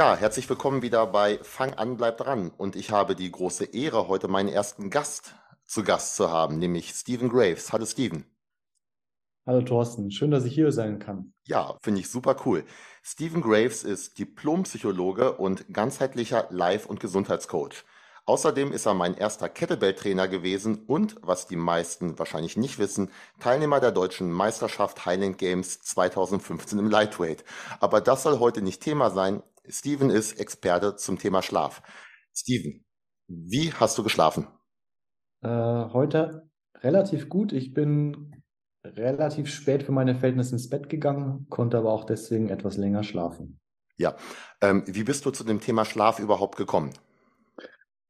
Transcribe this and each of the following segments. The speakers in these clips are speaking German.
Ja, herzlich willkommen wieder bei Fang an, bleib dran. Und ich habe die große Ehre, heute meinen ersten Gast zu Gast zu haben, nämlich Stephen Graves. Hallo Stephen. Hallo Thorsten, schön, dass ich hier sein kann. Ja, finde ich super cool. Stephen Graves ist Diplompsychologe und ganzheitlicher Life- und Gesundheitscoach. Außerdem ist er mein erster Kettlebell-Trainer gewesen und, was die meisten wahrscheinlich nicht wissen, Teilnehmer der deutschen Meisterschaft Highland Games 2015 im Lightweight. Aber das soll heute nicht Thema sein. Steven ist Experte zum Thema Schlaf. Steven, wie hast du geschlafen? Äh, heute relativ gut. Ich bin relativ spät für meine Verhältnisse ins Bett gegangen, konnte aber auch deswegen etwas länger schlafen. Ja, ähm, wie bist du zu dem Thema Schlaf überhaupt gekommen?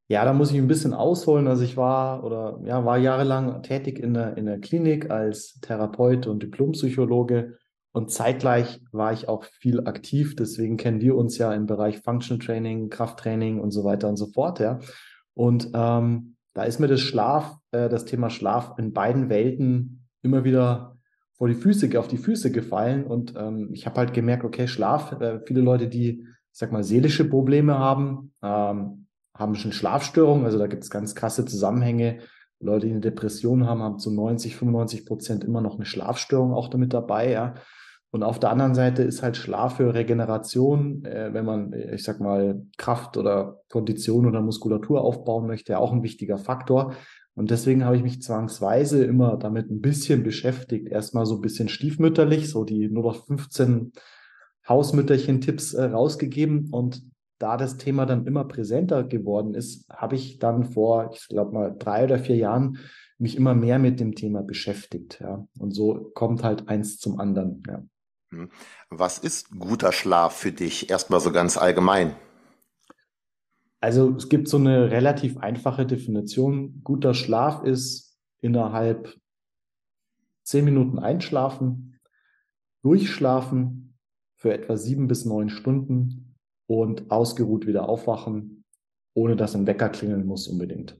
Ja, da muss ich ein bisschen ausholen. Also ich war oder ja, war jahrelang tätig in der, in der Klinik als Therapeut und Diplompsychologe und zeitgleich war ich auch viel aktiv. Deswegen kennen wir uns ja im Bereich Function Training, Krafttraining und so weiter und so fort. Ja. Und ähm, da ist mir das Schlaf, äh, das Thema Schlaf in beiden Welten immer wieder vor die Füße, auf die Füße gefallen. Und ähm, ich habe halt gemerkt, okay, Schlaf, äh, viele Leute, die, ich sag mal, seelische Probleme haben, ähm, haben schon Schlafstörungen. Also da gibt es ganz krasse Zusammenhänge. Leute, die eine Depression haben, haben zu 90, 95 Prozent immer noch eine Schlafstörung auch damit dabei. Ja. Und auf der anderen Seite ist halt Schlaf für Regeneration, äh, wenn man, ich sag mal, Kraft oder Kondition oder Muskulatur aufbauen möchte, auch ein wichtiger Faktor. Und deswegen habe ich mich zwangsweise immer damit ein bisschen beschäftigt. Erstmal so ein bisschen stiefmütterlich, so die nur noch 15 Hausmütterchen-Tipps äh, rausgegeben. Und da das Thema dann immer präsenter geworden ist, habe ich dann vor, ich glaube mal, drei oder vier Jahren mich immer mehr mit dem Thema beschäftigt. Ja. Und so kommt halt eins zum anderen. Ja. Hm. Was ist guter Schlaf für dich? Erstmal so ganz allgemein. Also es gibt so eine relativ einfache Definition. Guter Schlaf ist innerhalb zehn Minuten einschlafen, durchschlafen für etwa sieben bis neun Stunden und ausgeruht wieder aufwachen, ohne dass ein Wecker klingeln muss unbedingt.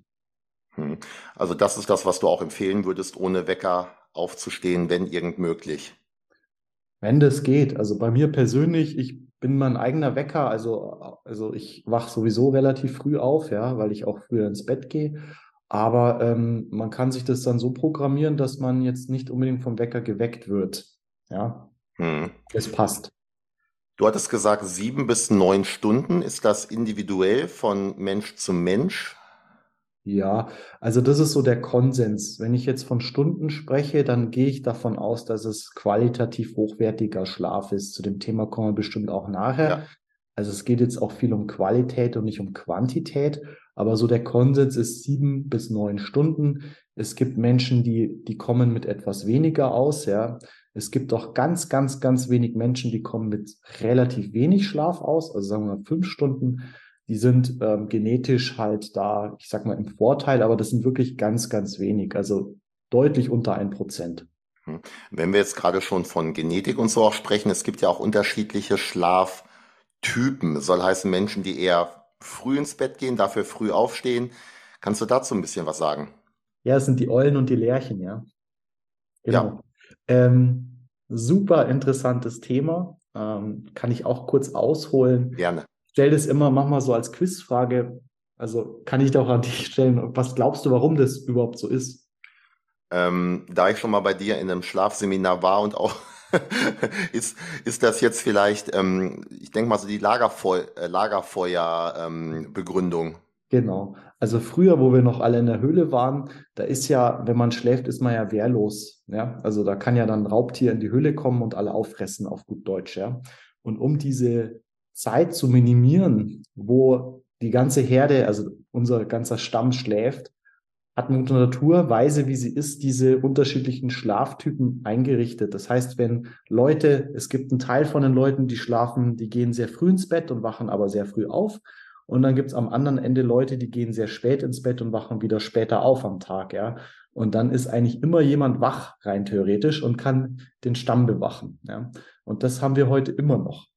Hm. Also das ist das, was du auch empfehlen würdest, ohne Wecker aufzustehen, wenn irgend möglich. Wenn das geht. Also bei mir persönlich, ich bin mein eigener Wecker. Also, also ich wach sowieso relativ früh auf, ja, weil ich auch früher ins Bett gehe. Aber ähm, man kann sich das dann so programmieren, dass man jetzt nicht unbedingt vom Wecker geweckt wird. Ja, hm. es passt. Du hattest gesagt, sieben bis neun Stunden. Ist das individuell von Mensch zu Mensch? Ja, also das ist so der Konsens. Wenn ich jetzt von Stunden spreche, dann gehe ich davon aus, dass es qualitativ hochwertiger Schlaf ist. Zu dem Thema kommen wir bestimmt auch nachher. Ja. Also es geht jetzt auch viel um Qualität und nicht um Quantität, aber so der Konsens ist sieben bis neun Stunden. Es gibt Menschen, die, die kommen mit etwas weniger aus, ja. Es gibt auch ganz, ganz, ganz wenig Menschen, die kommen mit relativ wenig Schlaf aus, also sagen wir mal fünf Stunden die sind ähm, genetisch halt da, ich sag mal, im Vorteil, aber das sind wirklich ganz, ganz wenig, also deutlich unter ein Prozent. Hm. Wenn wir jetzt gerade schon von Genetik und so auch sprechen, es gibt ja auch unterschiedliche Schlaftypen. soll heißen Menschen, die eher früh ins Bett gehen, dafür früh aufstehen. Kannst du dazu ein bisschen was sagen? Ja, es sind die Eulen und die Lerchen, ja. Genau. Ja. Ähm, super interessantes Thema. Ähm, kann ich auch kurz ausholen. Gerne stell das immer, mach mal so als Quizfrage. Also kann ich doch an dich stellen. Was glaubst du, warum das überhaupt so ist? Ähm, da ich schon mal bei dir in einem Schlafseminar war und auch ist, ist das jetzt vielleicht, ähm, ich denke mal so die Lagerfeu äh, Lagerfeuer-Begründung. Ähm, genau. Also früher, wo wir noch alle in der Höhle waren, da ist ja, wenn man schläft, ist man ja wehrlos. Ja, also da kann ja dann Raubtier in die Höhle kommen und alle auffressen auf gut Deutsch. Ja, und um diese Zeit zu minimieren, wo die ganze Herde, also unser ganzer Stamm schläft, hat Mutter Natur, weise wie sie ist, diese unterschiedlichen Schlaftypen eingerichtet. Das heißt, wenn Leute, es gibt einen Teil von den Leuten, die schlafen, die gehen sehr früh ins Bett und wachen aber sehr früh auf. Und dann gibt es am anderen Ende Leute, die gehen sehr spät ins Bett und wachen wieder später auf am Tag, ja. Und dann ist eigentlich immer jemand wach, rein theoretisch, und kann den Stamm bewachen. Ja? Und das haben wir heute immer noch.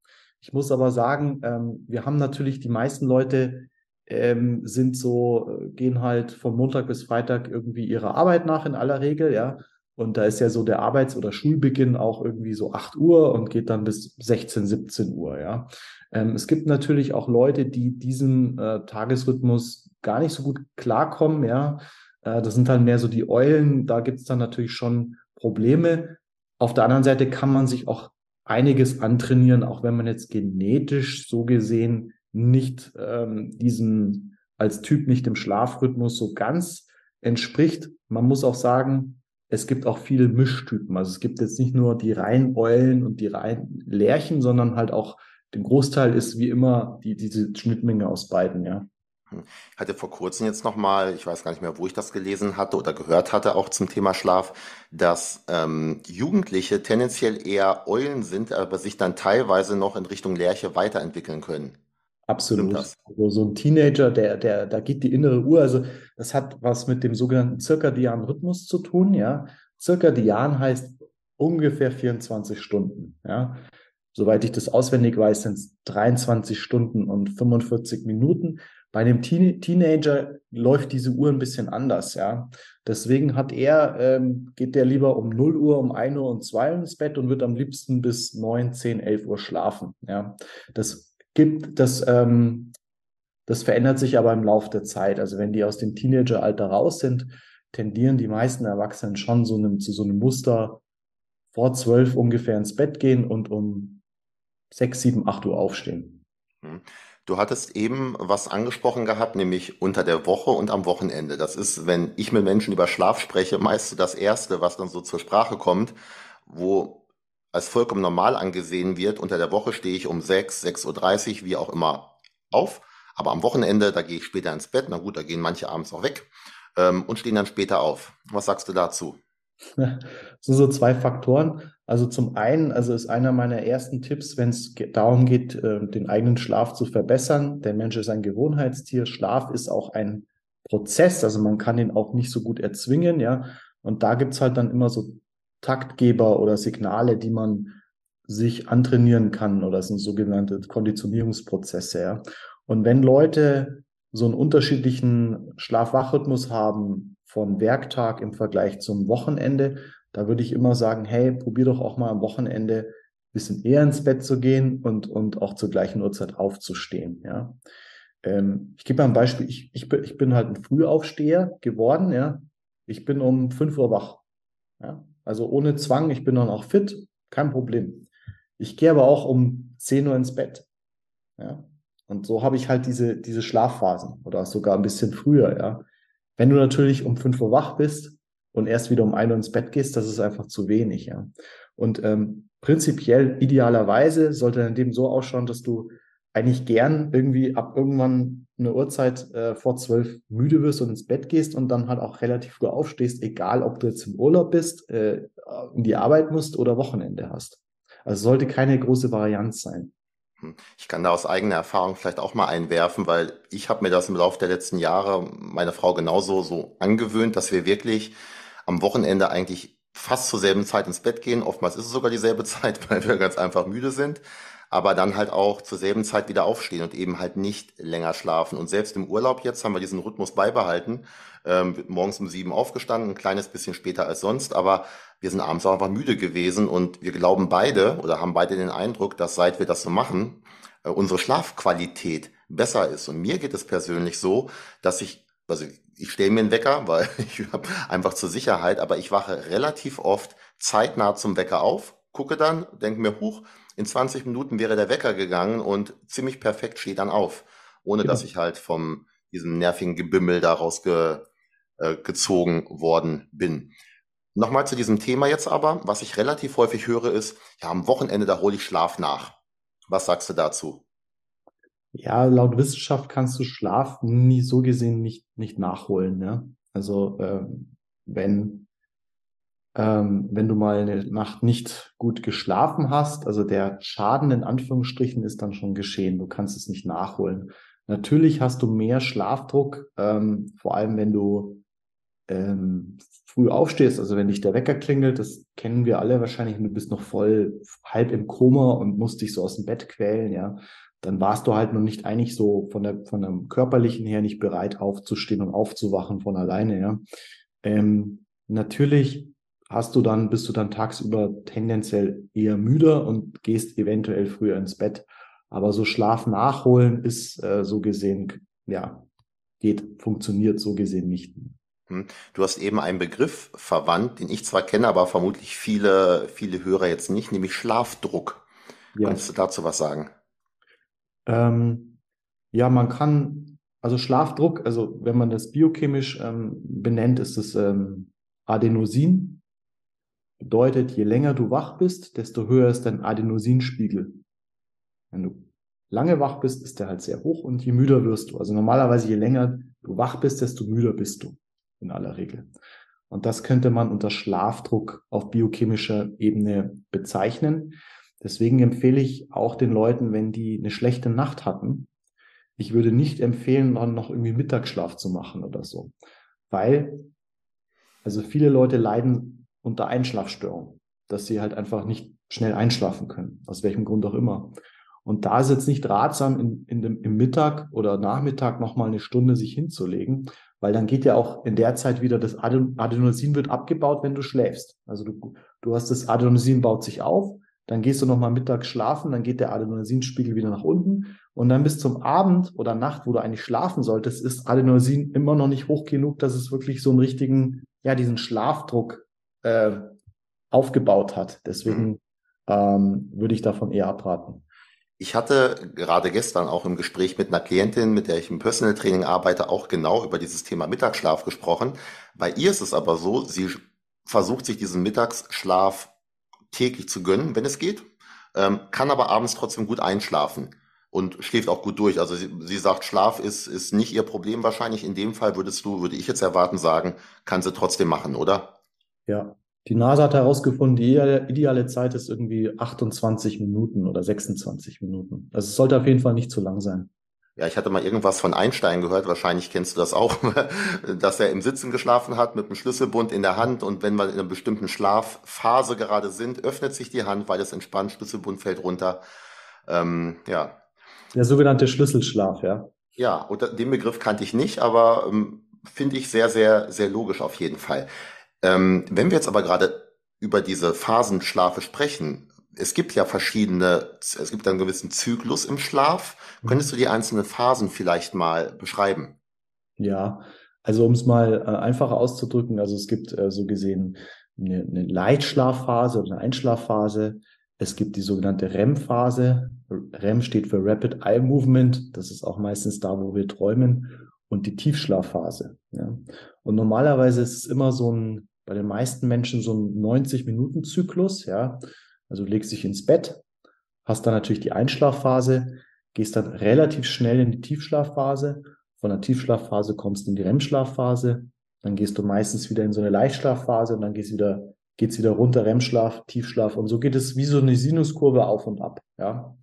Ich muss aber sagen, ähm, wir haben natürlich die meisten Leute ähm, sind so, äh, gehen halt von Montag bis Freitag irgendwie ihrer Arbeit nach in aller Regel, ja. Und da ist ja so der Arbeits- oder Schulbeginn auch irgendwie so 8 Uhr und geht dann bis 16, 17 Uhr, ja. Ähm, es gibt natürlich auch Leute, die diesen äh, Tagesrhythmus gar nicht so gut klarkommen, ja. Äh, das sind dann mehr so die Eulen, da gibt es dann natürlich schon Probleme. Auf der anderen Seite kann man sich auch einiges antrainieren, auch wenn man jetzt genetisch so gesehen nicht ähm, diesem als Typ nicht dem Schlafrhythmus so ganz entspricht. Man muss auch sagen, es gibt auch viele Mischtypen. Also es gibt jetzt nicht nur die reinen Eulen und die reinen Lerchen, sondern halt auch den Großteil ist wie immer die, diese Schnittmenge aus beiden, ja. Ich hatte vor kurzem jetzt nochmal, ich weiß gar nicht mehr, wo ich das gelesen hatte oder gehört hatte, auch zum Thema Schlaf, dass ähm, Jugendliche tendenziell eher Eulen sind, aber sich dann teilweise noch in Richtung Lerche weiterentwickeln können. Absolut. Also so ein Teenager, der, der, da geht die innere Uhr. Also das hat was mit dem sogenannten zirkadianen Rhythmus zu tun, ja. Zirkadian heißt ungefähr 24 Stunden, ja. Soweit ich das auswendig weiß, sind es 23 Stunden und 45 Minuten. Bei einem Teen Teenager läuft diese Uhr ein bisschen anders, ja. Deswegen hat er, ähm, geht der lieber um 0 Uhr, um 1 Uhr und 2 Uhr ins Bett und wird am liebsten bis 9, 10, 11 Uhr schlafen, ja. Das gibt, das, ähm, das verändert sich aber im Laufe der Zeit. Also wenn die aus dem Teenageralter raus sind, tendieren die meisten Erwachsenen schon so einem, zu so einem Muster vor zwölf ungefähr ins Bett gehen und um sechs, sieben, acht Uhr aufstehen. Hm. Du hattest eben was angesprochen gehabt, nämlich unter der Woche und am Wochenende. Das ist, wenn ich mit Menschen über Schlaf spreche, meist das Erste, was dann so zur Sprache kommt, wo als vollkommen normal angesehen wird. Unter der Woche stehe ich um 6, 6.30 Uhr, wie auch immer, auf. Aber am Wochenende, da gehe ich später ins Bett. Na gut, da gehen manche abends auch weg ähm, und stehen dann später auf. Was sagst du dazu? So, so zwei Faktoren. Also zum einen, also ist einer meiner ersten Tipps, wenn es darum geht, äh, den eigenen Schlaf zu verbessern. Der Mensch ist ein Gewohnheitstier. Schlaf ist auch ein Prozess, also man kann ihn auch nicht so gut erzwingen, ja. Und da gibt's halt dann immer so Taktgeber oder Signale, die man sich antrainieren kann oder sind sogenannte Konditionierungsprozesse, ja. Und wenn Leute so einen unterschiedlichen Schlaf-Wach-Rhythmus haben von Werktag im Vergleich zum Wochenende, da würde ich immer sagen, hey, probier doch auch mal am Wochenende ein bisschen eher ins Bett zu gehen und, und auch zur gleichen Uhrzeit aufzustehen. Ja. Ähm, ich gebe mal ein Beispiel. Ich, ich, bin, ich bin halt ein Frühaufsteher geworden. Ja. Ich bin um fünf Uhr wach. Ja. Also ohne Zwang, ich bin dann auch fit, kein Problem. Ich gehe aber auch um 10 Uhr ins Bett. Ja. Und so habe ich halt diese, diese Schlafphasen oder sogar ein bisschen früher, ja. Wenn du natürlich um 5 Uhr wach bist, und erst wieder um ein Uhr ins Bett gehst, das ist einfach zu wenig, ja. Und ähm, prinzipiell, idealerweise sollte dein Leben so ausschauen, dass du eigentlich gern irgendwie ab irgendwann eine Uhrzeit äh, vor zwölf müde wirst und ins Bett gehst und dann halt auch relativ früh aufstehst, egal ob du jetzt im Urlaub bist, äh, in die Arbeit musst oder Wochenende hast. Also sollte keine große Varianz sein. Hm. Ich kann da aus eigener Erfahrung vielleicht auch mal einwerfen, weil ich habe mir das im Laufe der letzten Jahre, meine Frau genauso so angewöhnt, dass wir wirklich am Wochenende eigentlich fast zur selben Zeit ins Bett gehen. Oftmals ist es sogar dieselbe Zeit, weil wir ganz einfach müde sind. Aber dann halt auch zur selben Zeit wieder aufstehen und eben halt nicht länger schlafen. Und selbst im Urlaub jetzt haben wir diesen Rhythmus beibehalten. Ähm, morgens um sieben aufgestanden, ein kleines bisschen später als sonst, aber wir sind abends auch einfach müde gewesen und wir glauben beide oder haben beide den Eindruck, dass seit wir das so machen, äh, unsere Schlafqualität besser ist. Und mir geht es persönlich so, dass ich, also ich stelle mir einen Wecker, weil ich habe einfach zur Sicherheit, aber ich wache relativ oft zeitnah zum Wecker auf, gucke dann, denke mir, huch, in 20 Minuten wäre der Wecker gegangen und ziemlich perfekt steht dann auf, ohne genau. dass ich halt vom diesem nervigen Gebimmel daraus ge, äh, gezogen worden bin. Nochmal zu diesem Thema jetzt aber, was ich relativ häufig höre, ist, ja, am Wochenende, da hole ich Schlaf nach. Was sagst du dazu? Ja, laut Wissenschaft kannst du Schlaf nie so gesehen nicht, nicht nachholen. Ne? Also ähm, wenn, ähm, wenn du mal eine Nacht nicht gut geschlafen hast, also der Schaden in Anführungsstrichen ist dann schon geschehen. Du kannst es nicht nachholen. Natürlich hast du mehr Schlafdruck, ähm, vor allem wenn du ähm, früh aufstehst, also wenn dich der Wecker klingelt, das kennen wir alle wahrscheinlich, du bist noch voll halb im Koma und musst dich so aus dem Bett quälen, ja, dann warst du halt noch nicht eigentlich so von der von dem körperlichen her nicht bereit aufzustehen und aufzuwachen von alleine, ja. Ähm, natürlich hast du dann, bist du dann tagsüber tendenziell eher müder und gehst eventuell früher ins Bett. Aber so Schlaf nachholen ist äh, so gesehen, ja, geht, funktioniert so gesehen nicht. Hm. Du hast eben einen Begriff verwandt, den ich zwar kenne, aber vermutlich viele, viele Hörer jetzt nicht, nämlich Schlafdruck. Ja. Kannst du dazu was sagen? Ähm, ja, man kann, also Schlafdruck, also wenn man das biochemisch ähm, benennt, ist es ähm, Adenosin. Bedeutet, je länger du wach bist, desto höher ist dein Adenosinspiegel. Wenn du lange wach bist, ist der halt sehr hoch und je müder wirst du. Also normalerweise, je länger du wach bist, desto müder bist du in aller Regel. Und das könnte man unter Schlafdruck auf biochemischer Ebene bezeichnen. Deswegen empfehle ich auch den Leuten, wenn die eine schlechte Nacht hatten, ich würde nicht empfehlen, dann noch irgendwie Mittagsschlaf zu machen oder so. Weil, also viele Leute leiden unter Einschlafstörungen, dass sie halt einfach nicht schnell einschlafen können, aus welchem Grund auch immer. Und da ist jetzt nicht ratsam, in, in dem, im Mittag oder Nachmittag nochmal eine Stunde sich hinzulegen, weil dann geht ja auch in der Zeit wieder das Adenosin wird abgebaut, wenn du schläfst. Also du, du hast das Adenosin baut sich auf, dann gehst du nochmal mittags schlafen, dann geht der Adenosinspiegel wieder nach unten und dann bis zum Abend oder Nacht, wo du eigentlich schlafen solltest, ist Adenosin immer noch nicht hoch genug, dass es wirklich so einen richtigen, ja, diesen Schlafdruck äh, aufgebaut hat. Deswegen mhm. ähm, würde ich davon eher abraten. Ich hatte gerade gestern auch im Gespräch mit einer Klientin, mit der ich im Personal Training arbeite, auch genau über dieses Thema Mittagsschlaf gesprochen. Bei ihr ist es aber so, sie versucht sich diesen Mittagsschlaf täglich zu gönnen, wenn es geht, ähm, kann aber abends trotzdem gut einschlafen und schläft auch gut durch. Also sie, sie sagt, Schlaf ist, ist nicht ihr Problem wahrscheinlich. In dem Fall würdest du, würde ich jetzt erwarten, sagen, kann sie trotzdem machen, oder? Ja, die NASA hat herausgefunden, die ideale Zeit ist irgendwie 28 Minuten oder 26 Minuten. Also es sollte auf jeden Fall nicht zu lang sein. Ja, ich hatte mal irgendwas von Einstein gehört, wahrscheinlich kennst du das auch, dass er im Sitzen geschlafen hat mit einem Schlüsselbund in der Hand und wenn wir in einer bestimmten Schlafphase gerade sind, öffnet sich die Hand, weil es entspannt, Schlüsselbund fällt runter. Ähm, ja. Der sogenannte Schlüsselschlaf, ja. Ja, und den Begriff kannte ich nicht, aber ähm, finde ich sehr, sehr, sehr logisch auf jeden Fall. Ähm, wenn wir jetzt aber gerade über diese Phasenschlafe sprechen, es gibt ja verschiedene, es gibt einen gewissen Zyklus im Schlaf. Mhm. Könntest du die einzelnen Phasen vielleicht mal beschreiben? Ja, also um es mal äh, einfacher auszudrücken, also es gibt äh, so gesehen eine, eine Leitschlafphase oder eine Einschlafphase. Es gibt die sogenannte REM-Phase. REM steht für Rapid Eye Movement. Das ist auch meistens da, wo wir träumen. Und die Tiefschlafphase. Ja. Und normalerweise ist es immer so ein bei den meisten Menschen so ein 90-Minuten-Zyklus, ja. Also du legst dich ins Bett, hast dann natürlich die Einschlafphase, gehst dann relativ schnell in die Tiefschlafphase. Von der Tiefschlafphase kommst du in die REM-Schlafphase. Dann gehst du meistens wieder in so eine Leichtschlafphase und dann gehst wieder, geht's wieder runter, REM-Schlaf, Tiefschlaf. Und so geht es wie so eine Sinuskurve auf und ab, ja.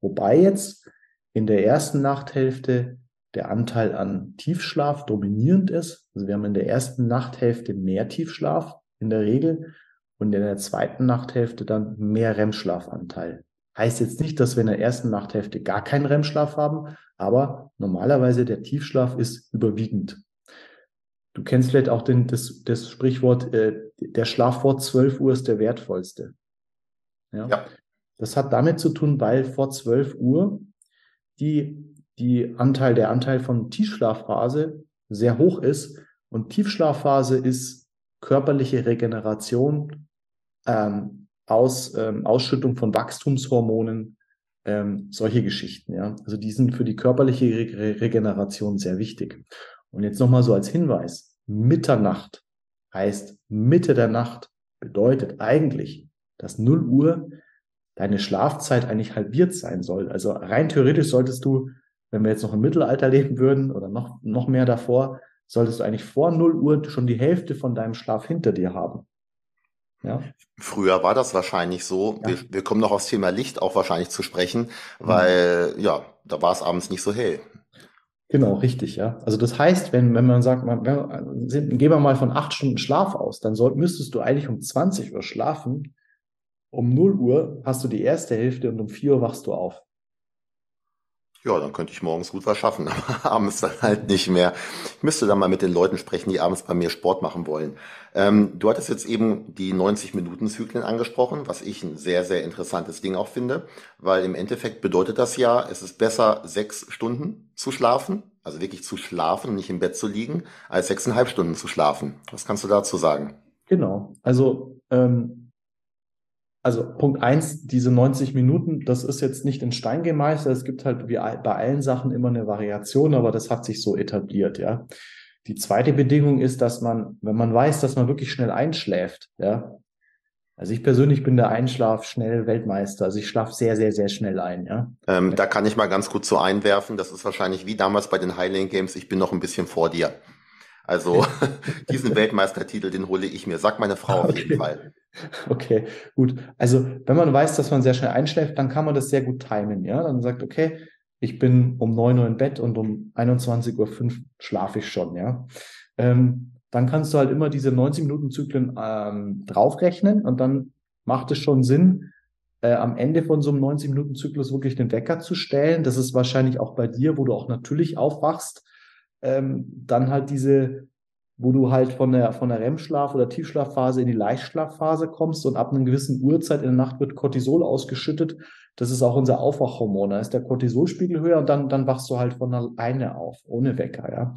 Wobei jetzt in der ersten Nachthälfte der Anteil an Tiefschlaf dominierend ist. Also wir haben in der ersten Nachthälfte mehr Tiefschlaf in der Regel und in der zweiten Nachthälfte dann mehr REM-Schlafanteil. Heißt jetzt nicht, dass wir in der ersten Nachthälfte gar keinen REM-Schlaf haben, aber normalerweise der Tiefschlaf ist überwiegend. Du kennst vielleicht auch den, das, das Sprichwort, äh, der Schlaf vor 12 Uhr ist der wertvollste. Ja? ja. Das hat damit zu tun, weil vor 12 Uhr die die Anteil, der Anteil von Tiefschlafphase sehr hoch ist. Und Tiefschlafphase ist körperliche Regeneration ähm, aus ähm, Ausschüttung von Wachstumshormonen, ähm, solche Geschichten. Ja, also die sind für die körperliche Re Regeneration sehr wichtig. Und jetzt nochmal so als Hinweis: Mitternacht heißt Mitte der Nacht bedeutet eigentlich, dass 0 Uhr deine Schlafzeit eigentlich halbiert sein soll. Also rein theoretisch solltest du wenn wir jetzt noch im Mittelalter leben würden oder noch, noch mehr davor, solltest du eigentlich vor 0 Uhr schon die Hälfte von deinem Schlaf hinter dir haben. Ja. Früher war das wahrscheinlich so. Ja. Wir, wir, kommen noch aufs Thema Licht auch wahrscheinlich zu sprechen, mhm. weil mhm. ja, da war es abends nicht so hell. Genau, richtig, ja. Also das heißt, wenn, wenn man sagt, man, wenn, gehen wir mal von acht Stunden Schlaf aus, dann soll, müsstest du eigentlich um 20 Uhr schlafen. Um 0 Uhr hast du die erste Hälfte und um 4 Uhr wachst du auf. Ja, dann könnte ich morgens gut was schaffen, aber abends dann halt nicht mehr. Ich müsste dann mal mit den Leuten sprechen, die abends bei mir Sport machen wollen. Ähm, du hattest jetzt eben die 90-Minuten-Zyklen angesprochen, was ich ein sehr, sehr interessantes Ding auch finde, weil im Endeffekt bedeutet das ja, es ist besser, sechs Stunden zu schlafen, also wirklich zu schlafen nicht im Bett zu liegen, als sechseinhalb Stunden zu schlafen. Was kannst du dazu sagen? Genau. Also ähm, also Punkt eins, diese 90 Minuten, das ist jetzt nicht in Stein gemeißelt. Es gibt halt wie bei allen Sachen immer eine Variation, aber das hat sich so etabliert, ja. Die zweite Bedingung ist, dass man, wenn man weiß, dass man wirklich schnell einschläft, ja. Also ich persönlich bin der Einschlaf schnell Weltmeister. Also ich schlafe sehr, sehr, sehr schnell ein, ja. Ähm, da kann ich mal ganz kurz so einwerfen. Das ist wahrscheinlich wie damals bei den Highland Games. Ich bin noch ein bisschen vor dir. Also diesen Weltmeistertitel, den hole ich mir. Sag meine Frau auf okay. jeden Fall. Okay, gut. Also wenn man weiß, dass man sehr schnell einschläft, dann kann man das sehr gut timen. Ja, dann sagt, okay, ich bin um 9 Uhr im Bett und um 21.05 Uhr schlafe ich schon. Ja, ähm, dann kannst du halt immer diese 90 Minuten Zyklen ähm, draufrechnen und dann macht es schon Sinn, äh, am Ende von so einem 90 Minuten Zyklus wirklich den Wecker zu stellen. Das ist wahrscheinlich auch bei dir, wo du auch natürlich aufwachst ähm, dann halt diese, wo du halt von der, von der REM-Schlaf- oder Tiefschlafphase in die Leichtschlafphase kommst und ab einer gewissen Uhrzeit in der Nacht wird Cortisol ausgeschüttet. Das ist auch unser Aufwachhormon. Da ist der Cortisolspiegel höher und dann, dann wachst du halt von alleine auf, ohne Wecker, ja.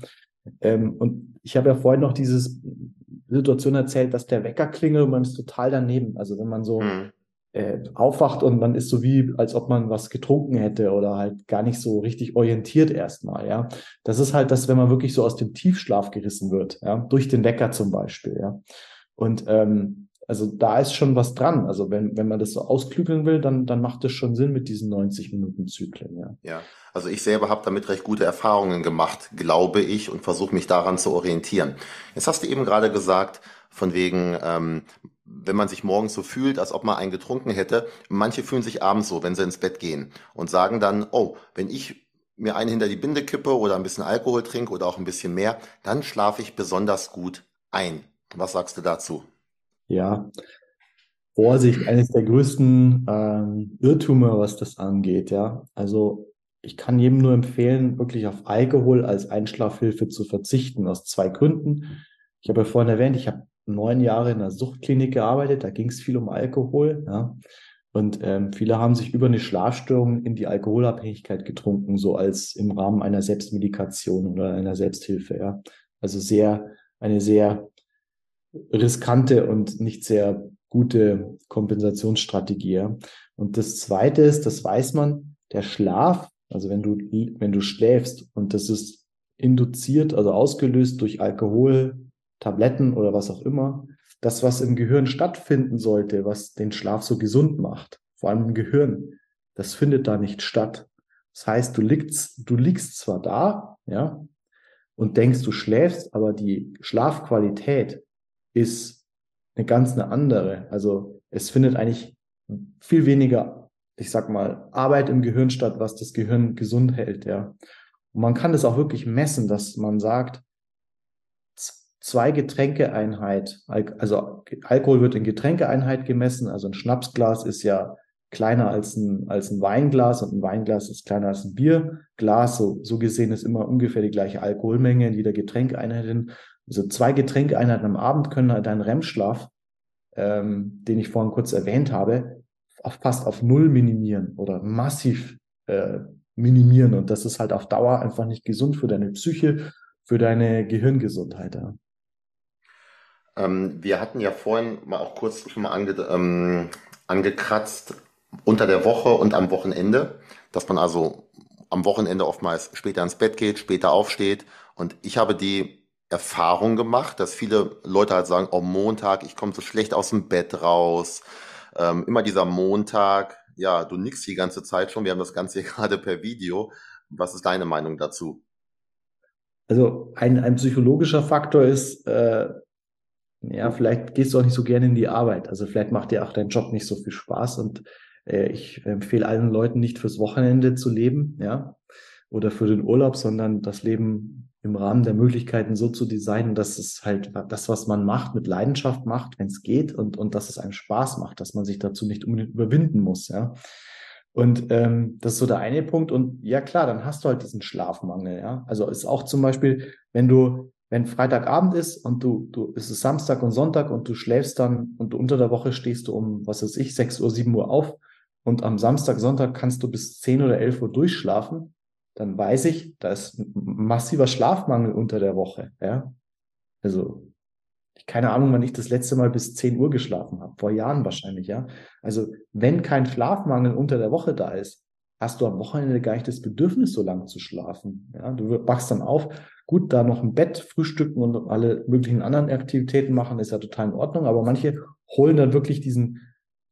Ähm, und ich habe ja vorhin noch diese Situation erzählt, dass der Wecker klingelt und man ist total daneben. Also wenn man so mhm äh, aufwacht und man ist so wie, als ob man was getrunken hätte oder halt gar nicht so richtig orientiert erstmal, ja. Das ist halt das, wenn man wirklich so aus dem Tiefschlaf gerissen wird, ja, durch den Wecker zum Beispiel, ja. Und ähm, also da ist schon was dran. Also wenn, wenn man das so ausklügeln will, dann, dann macht es schon Sinn mit diesen 90 Minuten Zyklen, ja. Ja, also ich selber habe damit recht gute Erfahrungen gemacht, glaube ich, und versuche mich daran zu orientieren. Jetzt hast du eben gerade gesagt, von wegen, ähm, wenn man sich morgens so fühlt, als ob man einen getrunken hätte. Manche fühlen sich abends so, wenn sie ins Bett gehen und sagen dann, oh, wenn ich mir einen hinter die Binde kippe oder ein bisschen Alkohol trinke oder auch ein bisschen mehr, dann schlafe ich besonders gut ein. Was sagst du dazu? Ja, Vorsicht, eines der größten ähm, Irrtümer, was das angeht. Ja, also ich kann jedem nur empfehlen, wirklich auf Alkohol als Einschlafhilfe zu verzichten, aus zwei Gründen. Ich habe ja vorhin erwähnt, ich habe neun Jahre in einer Suchtklinik gearbeitet, da ging es viel um Alkohol, ja. Und ähm, viele haben sich über eine Schlafstörung in die Alkoholabhängigkeit getrunken, so als im Rahmen einer Selbstmedikation oder einer Selbsthilfe, ja. Also sehr, eine sehr riskante und nicht sehr gute Kompensationsstrategie. Ja. Und das zweite ist, das weiß man, der Schlaf, also wenn du, wenn du schläfst und das ist induziert, also ausgelöst durch Alkohol, Tabletten oder was auch immer, das, was im Gehirn stattfinden sollte, was den Schlaf so gesund macht, vor allem im Gehirn, das findet da nicht statt. Das heißt, du liegst, du liegst zwar da, ja, und denkst, du schläfst, aber die Schlafqualität ist eine ganz eine andere. Also es findet eigentlich viel weniger, ich sag mal, Arbeit im Gehirn statt, was das Gehirn gesund hält, ja. Und man kann das auch wirklich messen, dass man sagt, zwei Getränkeeinheit, also Alkohol wird in Getränkeeinheit gemessen, also ein Schnapsglas ist ja kleiner als ein, als ein Weinglas und ein Weinglas ist kleiner als ein Bierglas. So, so gesehen ist immer ungefähr die gleiche Alkoholmenge in jeder Getränkeinheit. Also zwei Getränkeinheiten am Abend können halt deinen REM-Schlaf, ähm, den ich vorhin kurz erwähnt habe, auf, fast auf Null minimieren oder massiv äh, minimieren. Und das ist halt auf Dauer einfach nicht gesund für deine Psyche, für deine Gehirngesundheit. Ja. Ähm, wir hatten ja vorhin mal auch kurz schon mal ange, ähm, angekratzt unter der Woche und am Wochenende, dass man also am Wochenende oftmals später ins Bett geht, später aufsteht. Und ich habe die Erfahrung gemacht, dass viele Leute halt sagen, oh Montag, ich komme so schlecht aus dem Bett raus. Ähm, immer dieser Montag, ja, du nix die ganze Zeit schon. Wir haben das Ganze hier gerade per Video. Was ist deine Meinung dazu? Also ein, ein psychologischer Faktor ist, äh, ja, vielleicht gehst du auch nicht so gerne in die Arbeit. Also vielleicht macht dir auch dein Job nicht so viel Spaß und äh, ich empfehle allen Leuten nicht fürs Wochenende zu leben, ja, oder für den Urlaub, sondern das Leben im Rahmen der Möglichkeiten so zu designen, dass es halt das, was man macht, mit Leidenschaft macht, wenn es geht und, und dass es einem Spaß macht, dass man sich dazu nicht unbedingt überwinden muss, ja. Und ähm, das ist so der eine Punkt. Und ja, klar, dann hast du halt diesen Schlafmangel, ja. Also ist auch zum Beispiel, wenn du, wenn Freitagabend ist und du, du, es ist Samstag und Sonntag und du schläfst dann und unter der Woche stehst du um, was weiß ich, 6 Uhr, 7 Uhr auf und am Samstag, Sonntag kannst du bis 10 oder 11 Uhr durchschlafen, dann weiß ich, da ist massiver Schlafmangel unter der Woche, ja. Also, keine Ahnung, wann ich das letzte Mal bis 10 Uhr geschlafen habe. Vor Jahren wahrscheinlich, ja. Also, wenn kein Schlafmangel unter der Woche da ist, hast du am Wochenende gar nicht das Bedürfnis, so lange zu schlafen. Ja, du wachst dann auf. Gut, da noch ein Bett frühstücken und alle möglichen anderen Aktivitäten machen, ist ja total in Ordnung. Aber manche holen dann wirklich diesen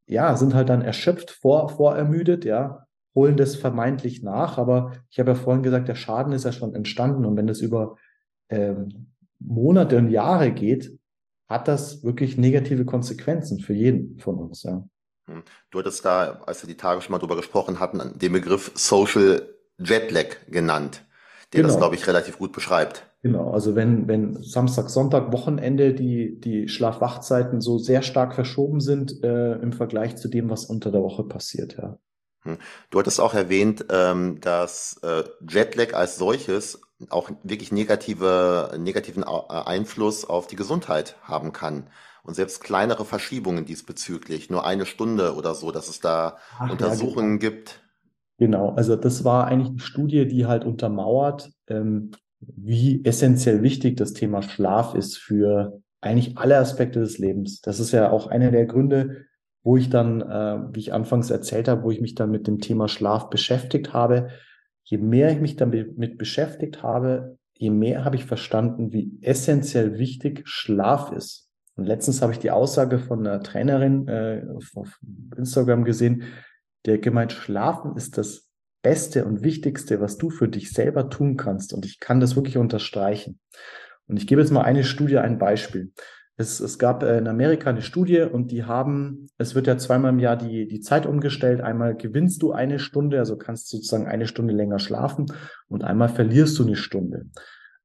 ja, sind halt dann erschöpft, vor, vorermüdet, ja, holen das vermeintlich nach. Aber ich habe ja vorhin gesagt, der Schaden ist ja schon entstanden. Und wenn das über ähm, Monate und Jahre geht, hat das wirklich negative Konsequenzen für jeden von uns, ja. Hm. Du hattest da, als wir die Tage schon mal drüber gesprochen hatten, den Begriff Social Jetlag genannt, der genau. das, glaube ich, relativ gut beschreibt. Genau, also wenn, wenn Samstag, Sonntag, Wochenende die, die Schlaf-Wach-Zeiten so sehr stark verschoben sind äh, im Vergleich zu dem, was unter der Woche passiert, ja. Hm. Du hattest auch erwähnt, ähm, dass äh, Jetlag als solches auch wirklich negative, negativen äh, Einfluss auf die Gesundheit haben kann. Und selbst kleinere Verschiebungen diesbezüglich, nur eine Stunde oder so, dass es da Ach, Untersuchungen ja, genau. gibt. Genau, also das war eigentlich eine Studie, die halt untermauert, ähm, wie essentiell wichtig das Thema Schlaf ist für eigentlich alle Aspekte des Lebens. Das ist ja auch einer der Gründe, wo ich dann, äh, wie ich anfangs erzählt habe, wo ich mich dann mit dem Thema Schlaf beschäftigt habe. Je mehr ich mich damit beschäftigt habe, je mehr habe ich verstanden, wie essentiell wichtig Schlaf ist. Und letztens habe ich die Aussage von einer Trainerin äh, auf Instagram gesehen, der gemeint, Schlafen ist das Beste und Wichtigste, was du für dich selber tun kannst. Und ich kann das wirklich unterstreichen. Und ich gebe jetzt mal eine Studie, ein Beispiel. Es, es gab äh, in Amerika eine Studie und die haben, es wird ja zweimal im Jahr die, die Zeit umgestellt. Einmal gewinnst du eine Stunde, also kannst sozusagen eine Stunde länger schlafen und einmal verlierst du eine Stunde.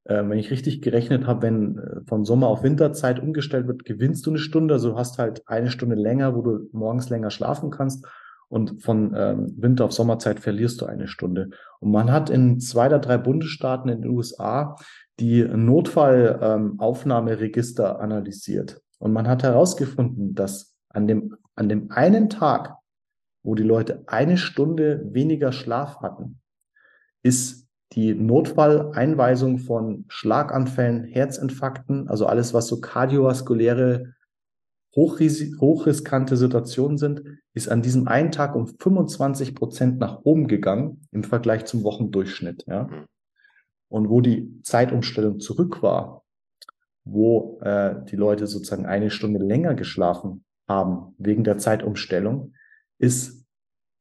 Äh, wenn ich richtig gerechnet habe, wenn äh, von Sommer auf Winterzeit umgestellt wird, gewinnst du eine Stunde, also du hast halt eine Stunde länger, wo du morgens länger schlafen kannst und von ähm, Winter auf Sommerzeit verlierst du eine Stunde. Und man hat in zwei oder drei Bundesstaaten in den USA die Notfallaufnahmeregister ähm, analysiert. Und man hat herausgefunden, dass an dem, an dem einen Tag, wo die Leute eine Stunde weniger Schlaf hatten, ist die Notfalleinweisung von Schlaganfällen, Herzinfarkten, also alles, was so kardiovaskuläre hochriskante Situationen sind, ist an diesem einen Tag um 25 Prozent nach oben gegangen im Vergleich zum Wochendurchschnitt. Ja? Mhm. Und wo die Zeitumstellung zurück war, wo äh, die Leute sozusagen eine Stunde länger geschlafen haben wegen der Zeitumstellung, ist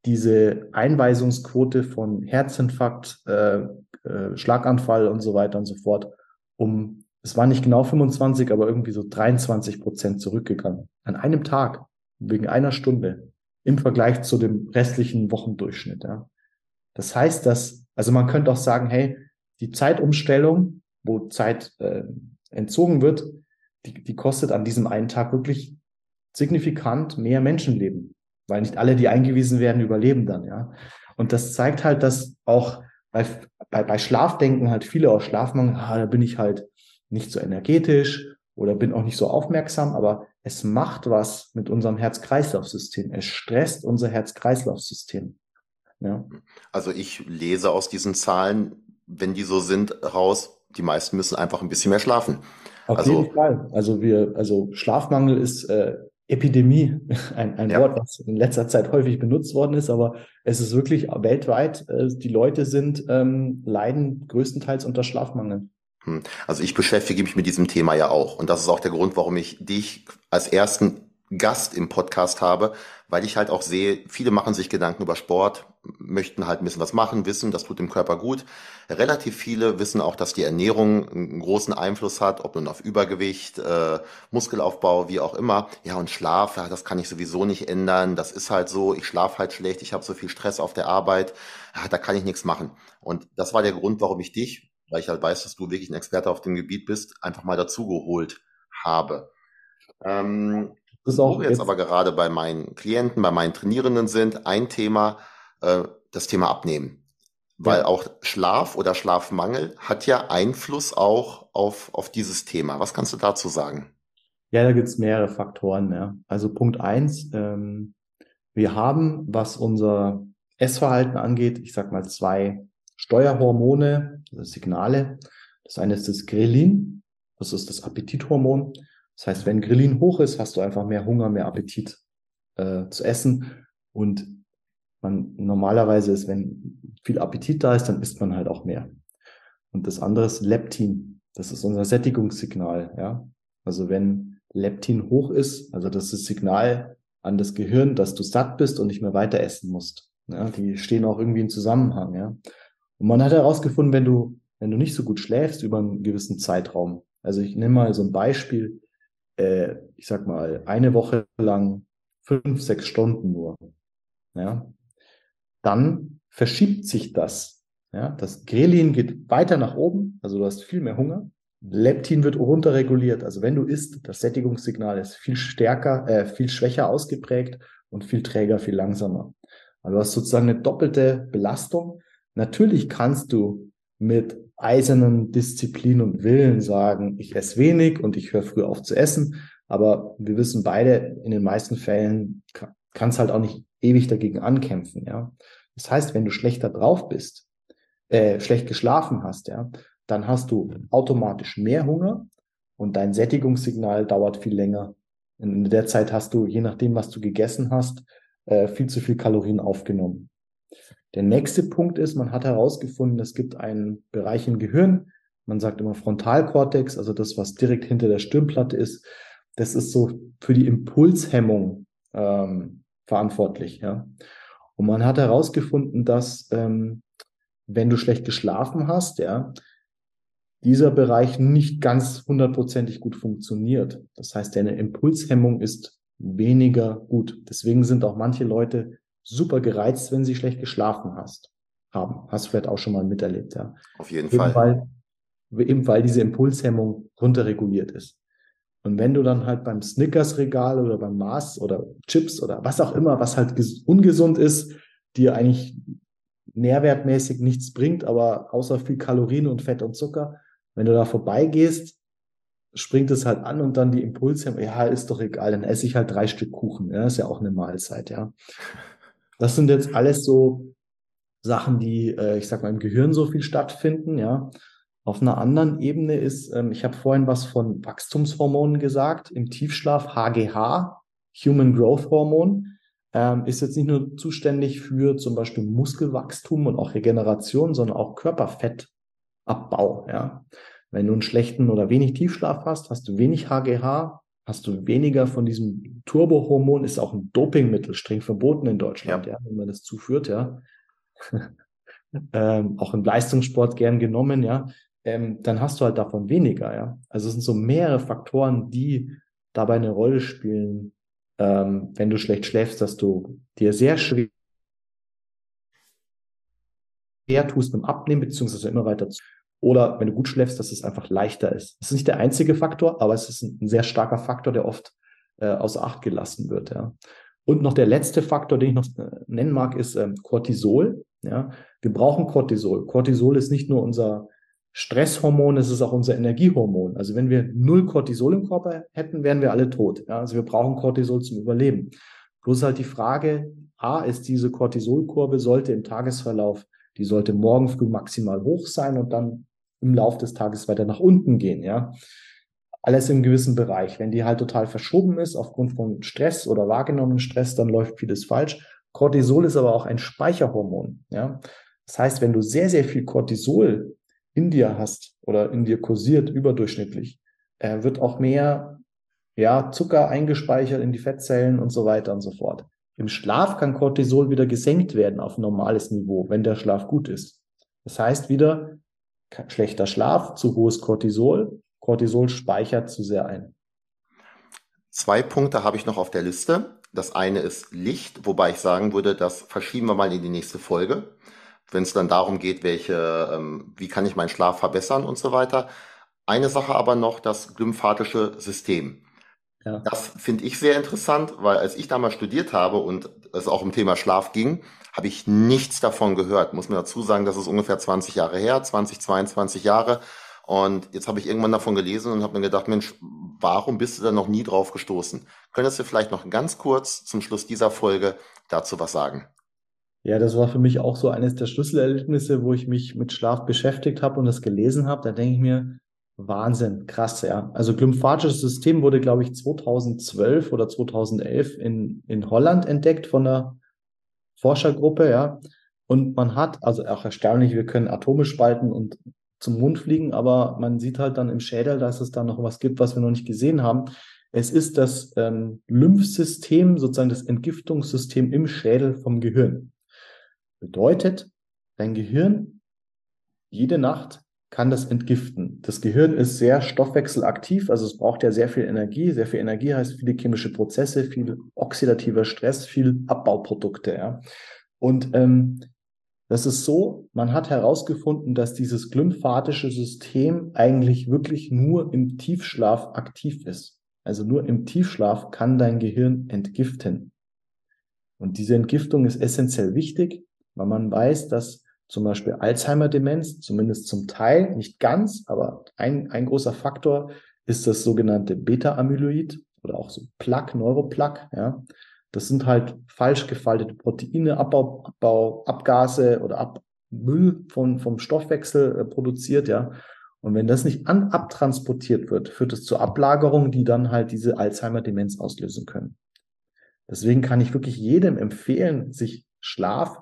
diese Einweisungsquote von Herzinfarkt, äh, äh, Schlaganfall und so weiter und so fort um es war nicht genau 25, aber irgendwie so 23 Prozent zurückgegangen. An einem Tag, wegen einer Stunde, im Vergleich zu dem restlichen Wochendurchschnitt. Ja. Das heißt, dass, also man könnte auch sagen, hey, die Zeitumstellung, wo Zeit äh, entzogen wird, die, die kostet an diesem einen Tag wirklich signifikant mehr Menschenleben, weil nicht alle, die eingewiesen werden, überleben dann, ja. Und das zeigt halt, dass auch bei, bei, bei Schlafdenken halt viele aus Schlafmangel, ah, da bin ich halt nicht so energetisch oder bin auch nicht so aufmerksam, aber es macht was mit unserem Herz-Kreislauf-System. Es stresst unser Herz-Kreislauf-System. Ja. Also ich lese aus diesen Zahlen, wenn die so sind, raus, die meisten müssen einfach ein bisschen mehr schlafen. Auf also, jeden Fall. Also wir, also Schlafmangel ist äh, Epidemie, ein, ein ja. Wort, was in letzter Zeit häufig benutzt worden ist, aber es ist wirklich weltweit, äh, die Leute sind, ähm, leiden größtenteils unter Schlafmangel. Hm. Also ich beschäftige mich mit diesem Thema ja auch. Und das ist auch der Grund, warum ich dich als ersten Gast im Podcast habe, weil ich halt auch sehe, viele machen sich Gedanken über Sport, möchten halt ein bisschen was machen, wissen, das tut dem Körper gut. Relativ viele wissen auch, dass die Ernährung einen großen Einfluss hat, ob nun auf Übergewicht, äh, Muskelaufbau, wie auch immer. Ja, und Schlaf, ja, das kann ich sowieso nicht ändern. Das ist halt so, ich schlafe halt schlecht, ich habe so viel Stress auf der Arbeit, ja, da kann ich nichts machen. Und das war der Grund, warum ich dich, weil ich halt weiß, dass du wirklich ein Experte auf dem Gebiet bist, einfach mal dazugeholt habe. Ähm, das ist auch Wo wir jetzt, aber gerade bei meinen Klienten, bei meinen Trainierenden sind, ein Thema, äh, das Thema Abnehmen. Weil ja. auch Schlaf oder Schlafmangel hat ja Einfluss auch auf, auf dieses Thema. Was kannst du dazu sagen? Ja, da gibt es mehrere Faktoren. Ja. Also Punkt eins, ähm, wir haben, was unser Essverhalten angeht, ich sag mal zwei Steuerhormone, also Signale. Das eine ist das Grelin, das ist das Appetithormon. Das heißt, wenn Grillin hoch ist, hast du einfach mehr Hunger, mehr Appetit äh, zu essen. Und man normalerweise ist, wenn viel Appetit da ist, dann isst man halt auch mehr. Und das andere ist Leptin. Das ist unser Sättigungssignal, ja. Also wenn Leptin hoch ist, also das ist das Signal an das Gehirn, dass du satt bist und nicht mehr weiter essen musst. Ja, die stehen auch irgendwie im Zusammenhang, ja. Und man hat herausgefunden, wenn du, wenn du nicht so gut schläfst über einen gewissen Zeitraum, also ich nehme mal so ein Beispiel, äh, ich sag mal, eine Woche lang fünf, sechs Stunden nur, ja, dann verschiebt sich das. Ja, das Grelin geht weiter nach oben, also du hast viel mehr Hunger. Leptin wird runterreguliert. Also wenn du isst, das Sättigungssignal ist viel stärker, äh, viel schwächer ausgeprägt und viel träger, viel langsamer. Also du hast sozusagen eine doppelte Belastung. Natürlich kannst du mit eisernen Disziplin und Willen sagen, ich esse wenig und ich höre früh auf zu essen. Aber wir wissen beide, in den meisten Fällen kann es halt auch nicht ewig dagegen ankämpfen, ja. Das heißt, wenn du schlechter drauf bist, äh, schlecht geschlafen hast, ja, dann hast du automatisch mehr Hunger und dein Sättigungssignal dauert viel länger. In der Zeit hast du, je nachdem, was du gegessen hast, äh, viel zu viel Kalorien aufgenommen. Der nächste Punkt ist, man hat herausgefunden, es gibt einen Bereich im Gehirn, man sagt immer Frontalkortex, also das, was direkt hinter der Stirnplatte ist. Das ist so für die Impulshemmung ähm, verantwortlich. Ja. Und man hat herausgefunden, dass ähm, wenn du schlecht geschlafen hast, ja, dieser Bereich nicht ganz hundertprozentig gut funktioniert. Das heißt, deine Impulshemmung ist weniger gut. Deswegen sind auch manche Leute super gereizt, wenn sie schlecht geschlafen hast, haben. Hast du vielleicht auch schon mal miterlebt, ja. Auf jeden eben Fall. Weil, eben weil diese Impulshemmung runterreguliert ist. Und wenn du dann halt beim Snickers-Regal oder beim Mars oder Chips oder was auch immer, was halt ungesund ist, dir eigentlich nährwertmäßig nichts bringt, aber außer viel Kalorien und Fett und Zucker, wenn du da vorbeigehst, springt es halt an und dann die Impulse, ja, ist doch egal, dann esse ich halt drei Stück Kuchen, ja, ist ja auch eine Mahlzeit, ja. Das sind jetzt alles so Sachen, die, äh, ich sag mal, im Gehirn so viel stattfinden, ja. Auf einer anderen Ebene ist, ähm, ich habe vorhin was von Wachstumshormonen gesagt, im Tiefschlaf HGH, Human Growth Hormon, ähm, ist jetzt nicht nur zuständig für zum Beispiel Muskelwachstum und auch Regeneration, sondern auch Körperfettabbau, ja. Wenn du einen schlechten oder wenig Tiefschlaf hast, hast du wenig HGH, hast du weniger von diesem Turbohormon, ist auch ein Dopingmittel, streng verboten in Deutschland, ja, ja wenn man das zuführt, ja. ähm, auch im Leistungssport gern genommen, ja, ähm, dann hast du halt davon weniger, ja. Also es sind so mehrere Faktoren, die dabei eine Rolle spielen, ähm, wenn du schlecht schläfst, dass du dir sehr schwer tust beim Abnehmen, beziehungsweise immer weiter zu oder wenn du gut schläfst, dass es einfach leichter ist. Das ist nicht der einzige Faktor, aber es ist ein, sehr starker Faktor, der oft äh, außer Acht gelassen wird. Ja. Und noch der letzte Faktor, den ich noch äh, nennen mag, ist ähm, Cortisol. Ja. Wir brauchen Cortisol. Cortisol ist nicht nur unser Stresshormon, es ist auch unser Energiehormon. Also wenn wir null Cortisol im Körper hätten, wären wir alle tot. Ja. Also wir brauchen Cortisol zum Überleben. Bloß halt die Frage, A, ist diese Cortisolkurve, sollte im Tagesverlauf, die sollte morgen früh maximal hoch sein und dann im Laufe des Tages weiter nach unten gehen, ja. Alles im gewissen Bereich. Wenn die halt total verschoben ist aufgrund von Stress oder wahrgenommenen Stress, dann läuft vieles falsch. Cortisol ist aber auch ein Speicherhormon, ja. Das heißt, wenn du sehr, sehr viel Cortisol in dir hast oder in dir kursiert, überdurchschnittlich, äh, wird auch mehr ja, Zucker eingespeichert in die Fettzellen und so weiter und so fort. im Schlaf kann Cortisol wieder gesenkt werden auf normales Niveau, wenn der Schlaf gut ist. Das heißt wieder, schlechter Schlaf, zu hohes Cortisol. Cortisol speichert zu sehr ein. Zwei Punkte habe ich noch auf der Liste. Das eine ist Licht, wobei ich sagen würde, das verschieben wir mal in die nächste Folge, wenn es dann darum geht, welche, ähm, wie kann ich meinen Schlaf verbessern und so weiter. Eine Sache aber noch, das glymphatische System. Ja. Das finde ich sehr interessant, weil als ich damals studiert habe und es auch um Thema Schlaf ging, habe ich nichts davon gehört. Muss mir dazu sagen, das ist ungefähr 20 Jahre her, 20, 22 Jahre. Und jetzt habe ich irgendwann davon gelesen und habe mir gedacht, Mensch, warum bist du da noch nie drauf gestoßen? Könntest du vielleicht noch ganz kurz zum Schluss dieser Folge dazu was sagen? Ja, das war für mich auch so eines der Schlüsselerlebnisse, wo ich mich mit Schlaf beschäftigt habe und das gelesen habe. Da denke ich mir, Wahnsinn, krass, ja. Also glymphatisches System wurde, glaube ich, 2012 oder 2011 in, in Holland entdeckt von einer Forschergruppe, ja. Und man hat, also auch erstaunlich, wir können Atome spalten und zum Mund fliegen, aber man sieht halt dann im Schädel, dass es da noch was gibt, was wir noch nicht gesehen haben. Es ist das ähm, Lymphsystem, sozusagen das Entgiftungssystem im Schädel vom Gehirn. Bedeutet, dein Gehirn jede Nacht kann das entgiften. Das Gehirn ist sehr stoffwechselaktiv, also es braucht ja sehr viel Energie. Sehr viel Energie heißt viele chemische Prozesse, viel oxidativer Stress, viel Abbauprodukte. Ja. Und ähm, das ist so, man hat herausgefunden, dass dieses glymphatische System eigentlich wirklich nur im Tiefschlaf aktiv ist. Also nur im Tiefschlaf kann dein Gehirn entgiften. Und diese Entgiftung ist essentiell wichtig, weil man weiß, dass zum Beispiel Alzheimer-Demenz, zumindest zum Teil, nicht ganz, aber ein, ein großer Faktor ist das sogenannte Beta-Amyloid oder auch so Plaque, Neuroplaque, ja. Das sind halt falsch gefaltete Proteine, Abbau, Abbau Abgase oder Ab Müll von, vom Stoffwechsel äh, produziert, ja. Und wenn das nicht an, abtransportiert wird, führt es zu Ablagerungen, die dann halt diese Alzheimer-Demenz auslösen können. Deswegen kann ich wirklich jedem empfehlen, sich Schlaf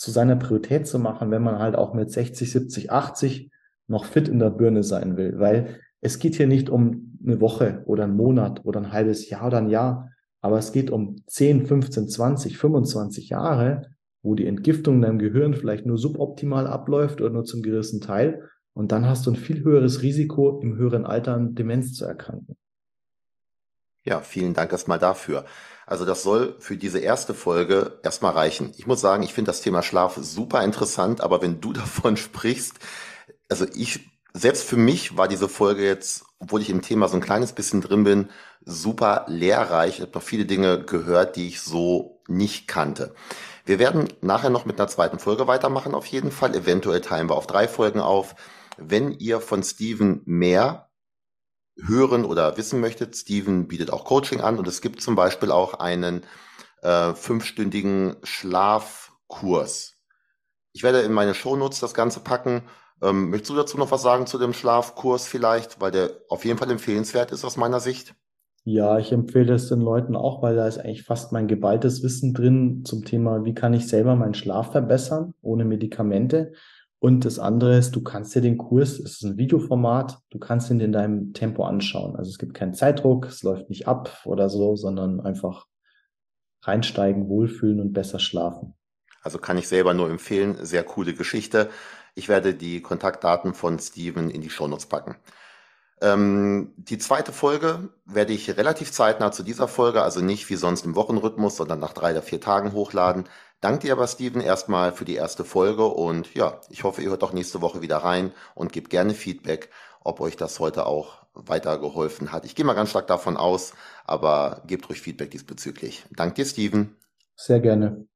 zu seiner Priorität zu machen, wenn man halt auch mit 60, 70, 80 noch fit in der Birne sein will. Weil es geht hier nicht um eine Woche oder einen Monat oder ein halbes Jahr oder ein Jahr, aber es geht um 10, 15, 20, 25 Jahre, wo die Entgiftung in deinem Gehirn vielleicht nur suboptimal abläuft oder nur zum gewissen Teil. Und dann hast du ein viel höheres Risiko, im höheren Alter an Demenz zu erkranken. Ja, vielen Dank erstmal dafür. Also das soll für diese erste Folge erstmal reichen. Ich muss sagen, ich finde das Thema Schlaf super interessant, aber wenn du davon sprichst, also ich, selbst für mich war diese Folge jetzt, obwohl ich im Thema so ein kleines bisschen drin bin, super lehrreich. Ich habe noch viele Dinge gehört, die ich so nicht kannte. Wir werden nachher noch mit einer zweiten Folge weitermachen, auf jeden Fall. Eventuell teilen wir auf drei Folgen auf. Wenn ihr von Steven mehr hören oder wissen möchtet, Steven bietet auch Coaching an und es gibt zum Beispiel auch einen äh, fünfstündigen Schlafkurs. Ich werde in meine Shownotes das Ganze packen. Ähm, möchtest du dazu noch was sagen zu dem Schlafkurs vielleicht, weil der auf jeden Fall empfehlenswert ist aus meiner Sicht? Ja, ich empfehle es den Leuten auch, weil da ist eigentlich fast mein geballtes Wissen drin zum Thema, wie kann ich selber meinen Schlaf verbessern ohne Medikamente. Und das andere ist, du kannst dir den Kurs, es ist ein Videoformat, du kannst ihn in deinem Tempo anschauen. Also es gibt keinen Zeitdruck, es läuft nicht ab oder so, sondern einfach reinsteigen, wohlfühlen und besser schlafen. Also kann ich selber nur empfehlen, sehr coole Geschichte. Ich werde die Kontaktdaten von Steven in die Shownotes packen. Ähm, die zweite Folge werde ich relativ zeitnah zu dieser Folge, also nicht wie sonst im Wochenrhythmus, sondern nach drei oder vier Tagen hochladen. Danke dir aber, Steven, erstmal für die erste Folge und ja, ich hoffe, ihr hört auch nächste Woche wieder rein und gebt gerne Feedback, ob euch das heute auch weitergeholfen hat. Ich gehe mal ganz stark davon aus, aber gebt ruhig Feedback diesbezüglich. Danke dir, Steven. Sehr gerne.